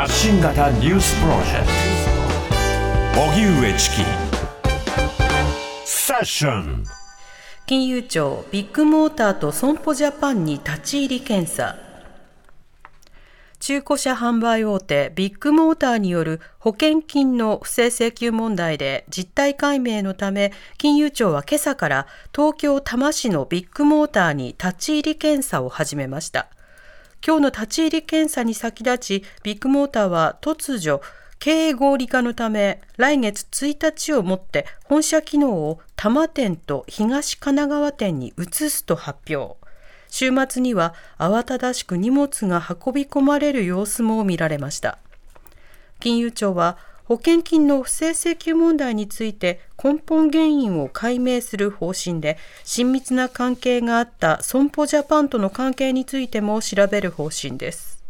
発信型ニュースプロジェクト。荻上チキ。セッション。金融庁ビッグモーターと損保ジャパンに立ち入り検査。中古車販売大手ビッグモーターによる保険金の不正請求問題で実態解明のため金融庁は今朝から東京多摩市のビッグモーターに立ち入り検査を始めました。今日の立ち入り検査に先立ちビッグモーターは突如経営合理化のため来月1日をもって本社機能を多摩店と東神奈川店に移すと発表。週末には慌ただしく荷物が運び込まれる様子も見られました。金融庁は保険金の不正請求問題について根本原因を解明する方針で親密な関係があった損保ジャパンとの関係についても調べる方針です。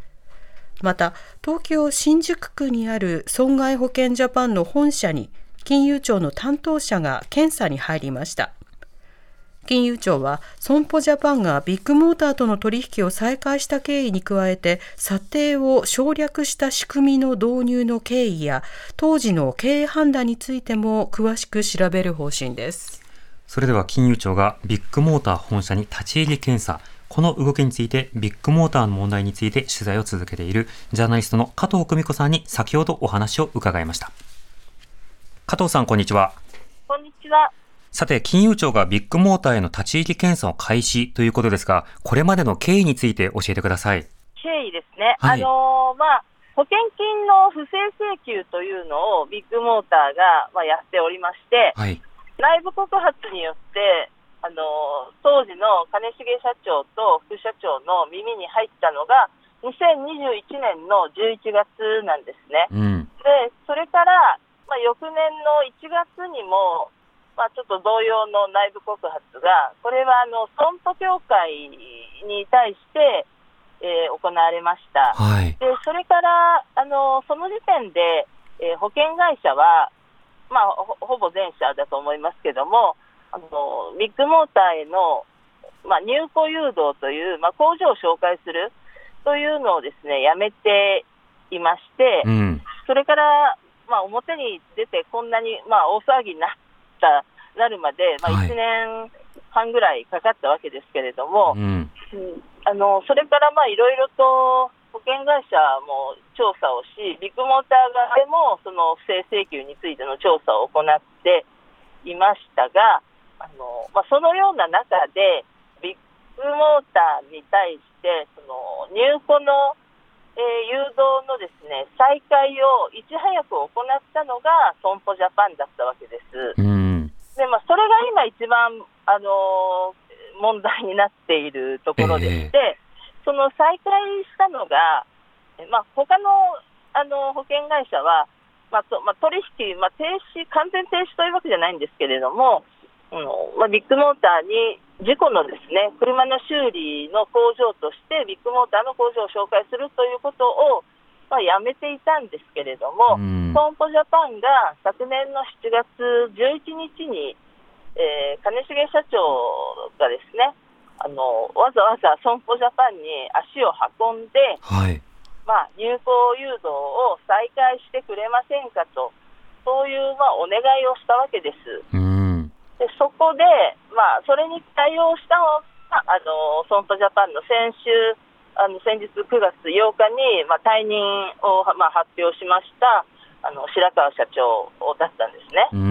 また東京新宿区にある損害保険ジャパンの本社に金融庁の担当者が検査に入りました。金融庁は損保ジャパンがビッグモーターとの取引を再開した経緯に加えて査定を省略した仕組みの導入の経緯や当時の経営判断についても詳しく調べる方針です。それでは金融庁がビッグモーター本社に立ち入り検査。この動きについてビッグモーターの問題について取材を続けているジャーナリストの加藤久美子さんに先ほどお話を伺いました。加藤さんこんにちは。こんにちはさて、金融庁がビッグモーターへの立ち入り検査を開始ということですが、これまでの経緯について教えてください。経緯ですね。はい、あのー、まあ、保険金の不正請求というのをビッグモーターが、まあ、やっておりまして、はい、内部告発によって、あのー、当時の金重社長と副社長の耳に入ったのが、2021年の11月なんですね。うん、で、それから、まあ、翌年の1月にも、まあ、ちょっと同様の内部告発が、これはあの損保協会に対して、えー、行われました、はい、でそれからあのその時点で、えー、保険会社は、まあほ、ほぼ全社だと思いますけども、あのビッグモーターへの、まあ、入庫誘導という、まあ、工場を紹介するというのをですねやめていまして、うん、それから、まあ、表に出てこんなに、まあ、大騒ぎになったなるまで、まあ、1年半ぐらいかかったわけですけれども、はい、うん、あのそれからいろいろと保険会社も調査をし、ビッグモーター側でもその不正請求についての調査を行っていましたが、あのまあ、そのような中で、ビッグモーターに対して、その入庫の、えー、誘導のですね再開をいち早く行ったのが損保ジャパンだったわけです。うんでまあ、それが今、一番、あのー、問題になっているところでして、えー、その再開したのが、まあ、他のあの保険会社は、まあとまあ、取引、まあ、停止、完全停止というわけじゃないんですけれども、うんまあ、ビッグモーターに事故のですね車の修理の工場として、ビッグモーターの工場を紹介するということを、まあ、やめていたんですけれども、損保ジャパンが昨年の7月11日に、えー、金重社長がですねあのわざわざ損保ジャパンに足を運んで、はい。まあ、入港誘導を再開してくれませんかと、そういう、まあ、お願いをしたわけです。うん。でそこで、まあ、それに対応したのがあの損保ジャパンの先週あの先日9月8日に、まあ、退任を、まあ、発表しましたあの白川社長だったんですね。うん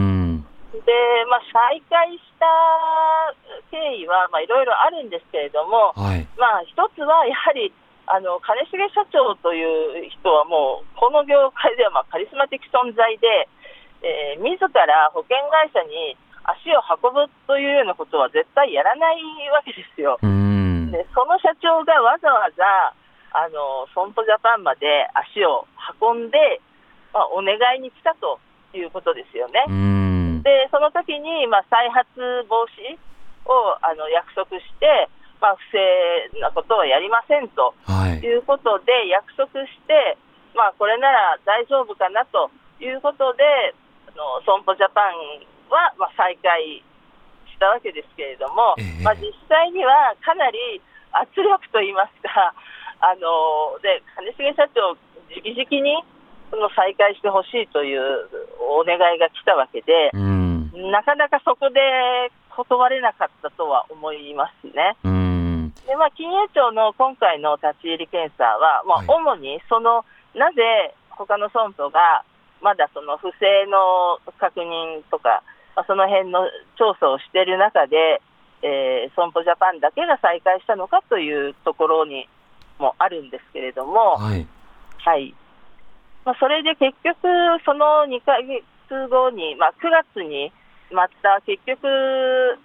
で、まあ、再開した経緯はいろいろあるんですけれども、はい、まあ、一つはやはりあの金重社長という人はもうこの業界ではまあカリスマ的存在で、えー、自ら保険会社に足を運ぶというようなことは絶対やらないわけですよ。うんでその社長がわざわざあの損保ジャパンまで足を運んで、まあ、お願いに来たということですよね。でその時に、まあ、再発防止をあの約束して、まあ、不正なことはやりませんと、はい、いうことで約束して、まあ、これなら大丈夫かなということで、あの損保ジャパンは、まあ、再開したわけですけれども、えー、まあ、実際にはかなり圧力といいますか、あので金重社長直々にその再開してほしいというお願いが来たわけで、うん。なかなかそこで断れなかったとは思いますね。うん。で、まあ、金融庁の今回の立ち入り検査は、まあはい、主にその、なぜ他の損保がまだその不正の確認とか、まあ、その辺の調査をしている中で、えー損保ジャパンだけが再開したのかというところにもあるんですけれども、はい。はいまあ、それで結局、その2ヶ月後に、まあ、9月にまた結局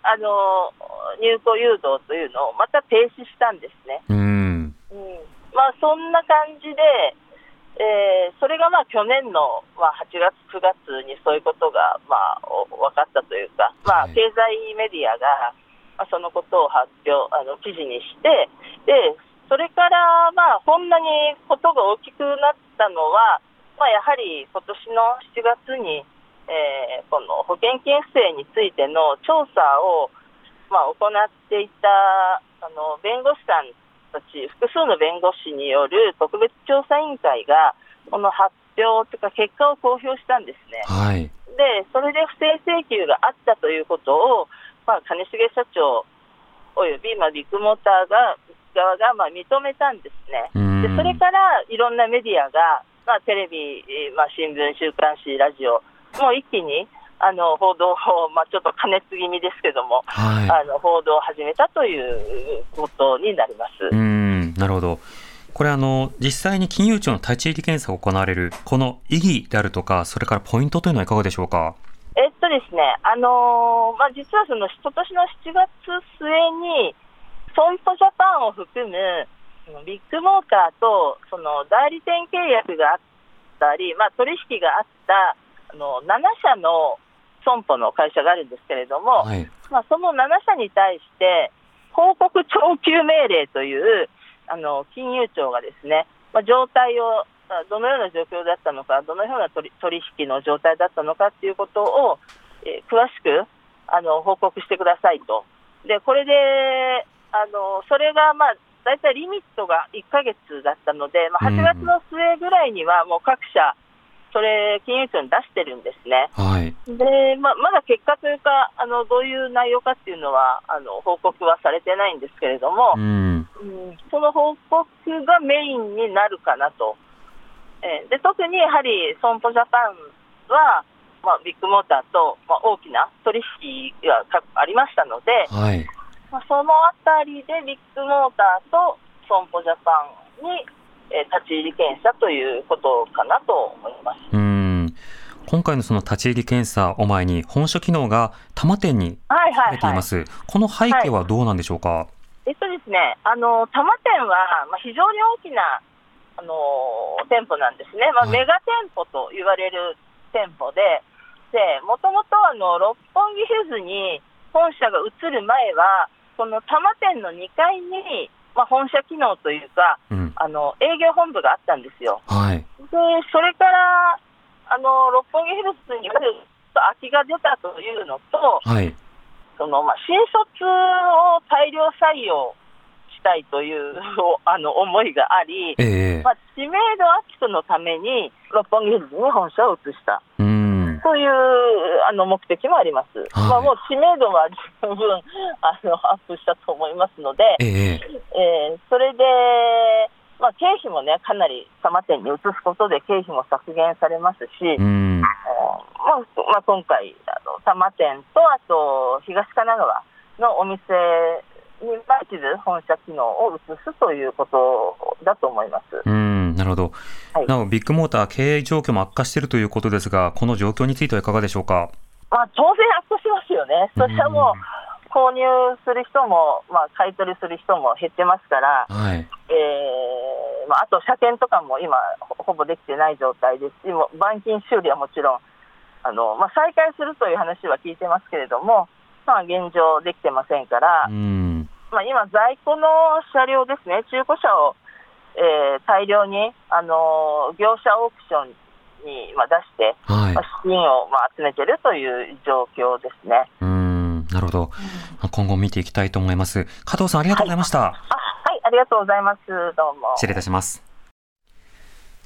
あの、入庫誘導というのをまた停止したんですね。うん。うんまあ、そんな感じで、えーそれがまあ去年の、まあ、8月、9月にそういうことが、まあ、お分かったというか、まあ、はい。経済メディアが、まあ、そのことを発表、あの記事にして、でそれから、まあ、こんなにことが大きくなったのは、まあ、やはり今年の7月に、えーこの保険金不正についての調査を、まあ、行っていたあの弁護士さんたち、複数の弁護士による特別調査委員会が、この発表というか、結果を公表したんですね。はい。で、それで不正請求があったということを、まあ、金重社長および、まあ、ビッグモーターが側がまあ認めたんですね。うん。でそれからいろんなメディアが、まあ、テレビ、えーまあ、新聞、週刊誌、ラジオ、もう一気にあの報道を、まあ、ちょっと加熱気味ですけども、はあの報道を始めたということになります。い。うん。なるほど。これあの、実際に金融庁の立ち入り検査が行われる、この意義であるとか、それからポイントというのはいかがでしょうか？えっとですね、あのーまあ、実はその今年の7月末に、損保ジャパンを含むビッグモーターとその代理店契約があったり、まあ、取引があったあの7社の損保の会社があるんですけれども、はい。まあ、その7社に対して、報告徴求命令というあの金融庁がですね、まあ、状態を、あどのような状況だったのか、どのような取り取引の状態だったのかということを、えー詳しくあの報告してくださいと。で、これで、あのそれが、まあ、大体リミットが1ヶ月だったので、まあ、8月の末ぐらいにはもう各社、それ、金融庁に出してるんですね。はい。でままだ結果というかあの、どういう内容かっていうのはあの報告はされてないんですけれども、うん。うんその報告がメインになるかなと、えーで特にやはり損保ジャパンは、まあ、ビッグモーターと、まあ、大きな取引がかありましたので、はい。まあ、そのあたりでビッグモーターと損保ジャパンに、えー立ち入り検査ということかなと思います。うん。今回のその立ち入り検査を前に、本社機能が多摩店にはいは出いはいています。この背景はどうなんでしょうか、えっとですね、あの多摩店は、まあ、非常に大きな、あの店舗なんですね、まあ、はいメガ店舗と言われる店舗で、でもともとあの六本木ヒルズに本社が移る前は、この多摩店の2階に、まあ、本社機能というかうん。あの、営業本部があったんですよ。はい。でそれからあの六本木ヒルズに空きが出たというのと、はい。そのまあ、新卒を大量採用したいという あの思いがあり、ええまあ、知名度アップのために六本木ヒルズに本社を移したうん。というあの目的もあります。はいまあ、もう知名度は十分 あのアップしたと思いますので、えええーそれで、まあ、経費もね、かなり多摩店に移すことで経費も削減されますし、うん。まあまあ、今回、あの多摩店とあと東神奈川のお店に、まあ、一部本社機能を移すということだと思います。うん。なるほど。はいなお、ビッグモーター経営状況も悪化しているということですが、この状況についてはいかがでしょうか？まあ、当然悪化しますよね。それはもう、購入する人も、まあ、買い取りする人も減ってますから、はい。えーまあ、あと車検とかも今、ほほぼできてない状態ですし、板金修理はもちろん、あのまあ、再開するという話は聞いてますけれども、まあ、現状できてませんから、うん。まあ、今、在庫の車両ですね、中古車を、えー大量に、あのー業者オークションに、まあ、出して、はいまあ。資金を、まあ、集めてるという状況ですね。うん。なるほど。今後見ていきたいと思います。加藤さん、ありがとうございました。あはい、ありがとうございます。どうも。失礼いたします。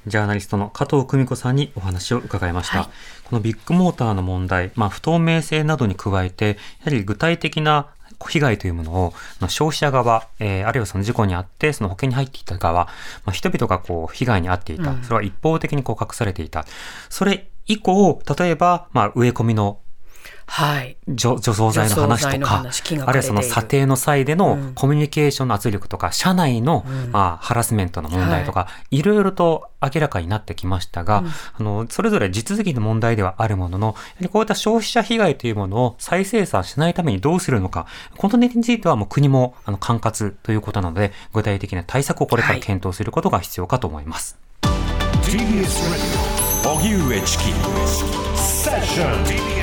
ジャーナリストの加藤久美子さんにお話を伺いました。はい、このビッグモーターの問題、まあ、不透明性などに加えて、やはり具体的な被害というものを、消費者側、えー、あるいはその事故にあって、その保険に入っていた側、まあ、人々がこう、被害に遭っていた。それは一方的にこう隠されていた。それ以降、例えば、まあ、植え込みのはい、除除草剤の話とか、あるいはその査定の際でのコミュニケーションの圧力とか、うん、社内の、まあ、ハラスメントの問題とか、はい、いろいろと明らかになってきましたが、うん、あの、それぞれ地続きの問題ではあるものの、やはりこういった消費者被害というものを再生産しないためにどうするのか、この点についてはもう国もあの管轄ということなので、具体的な対策をこれから検討することが必要かと思います。はい、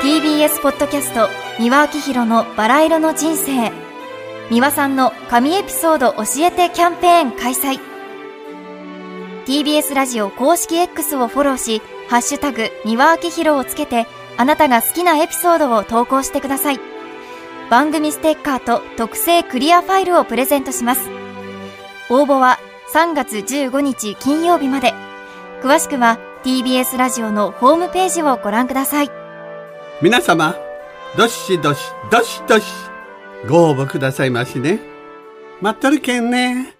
TBS ポッドキャスト三輪明宏のバラ色の人生。三輪さんの神エピソード教えてキャンペーン開催。TBS ラジオ公式 X をフォローしハッシュタグ三輪明宏をつけてあなたが好きなエピソードを投稿してください。番組ステッカーと特製クリアファイルをプレゼントします。応募は3月15日金曜日まで。詳しくは TBS ラジオのホームページをご覧ください。皆様、どしどし、どしどし、ご応募くださいましね。待っとるけんね。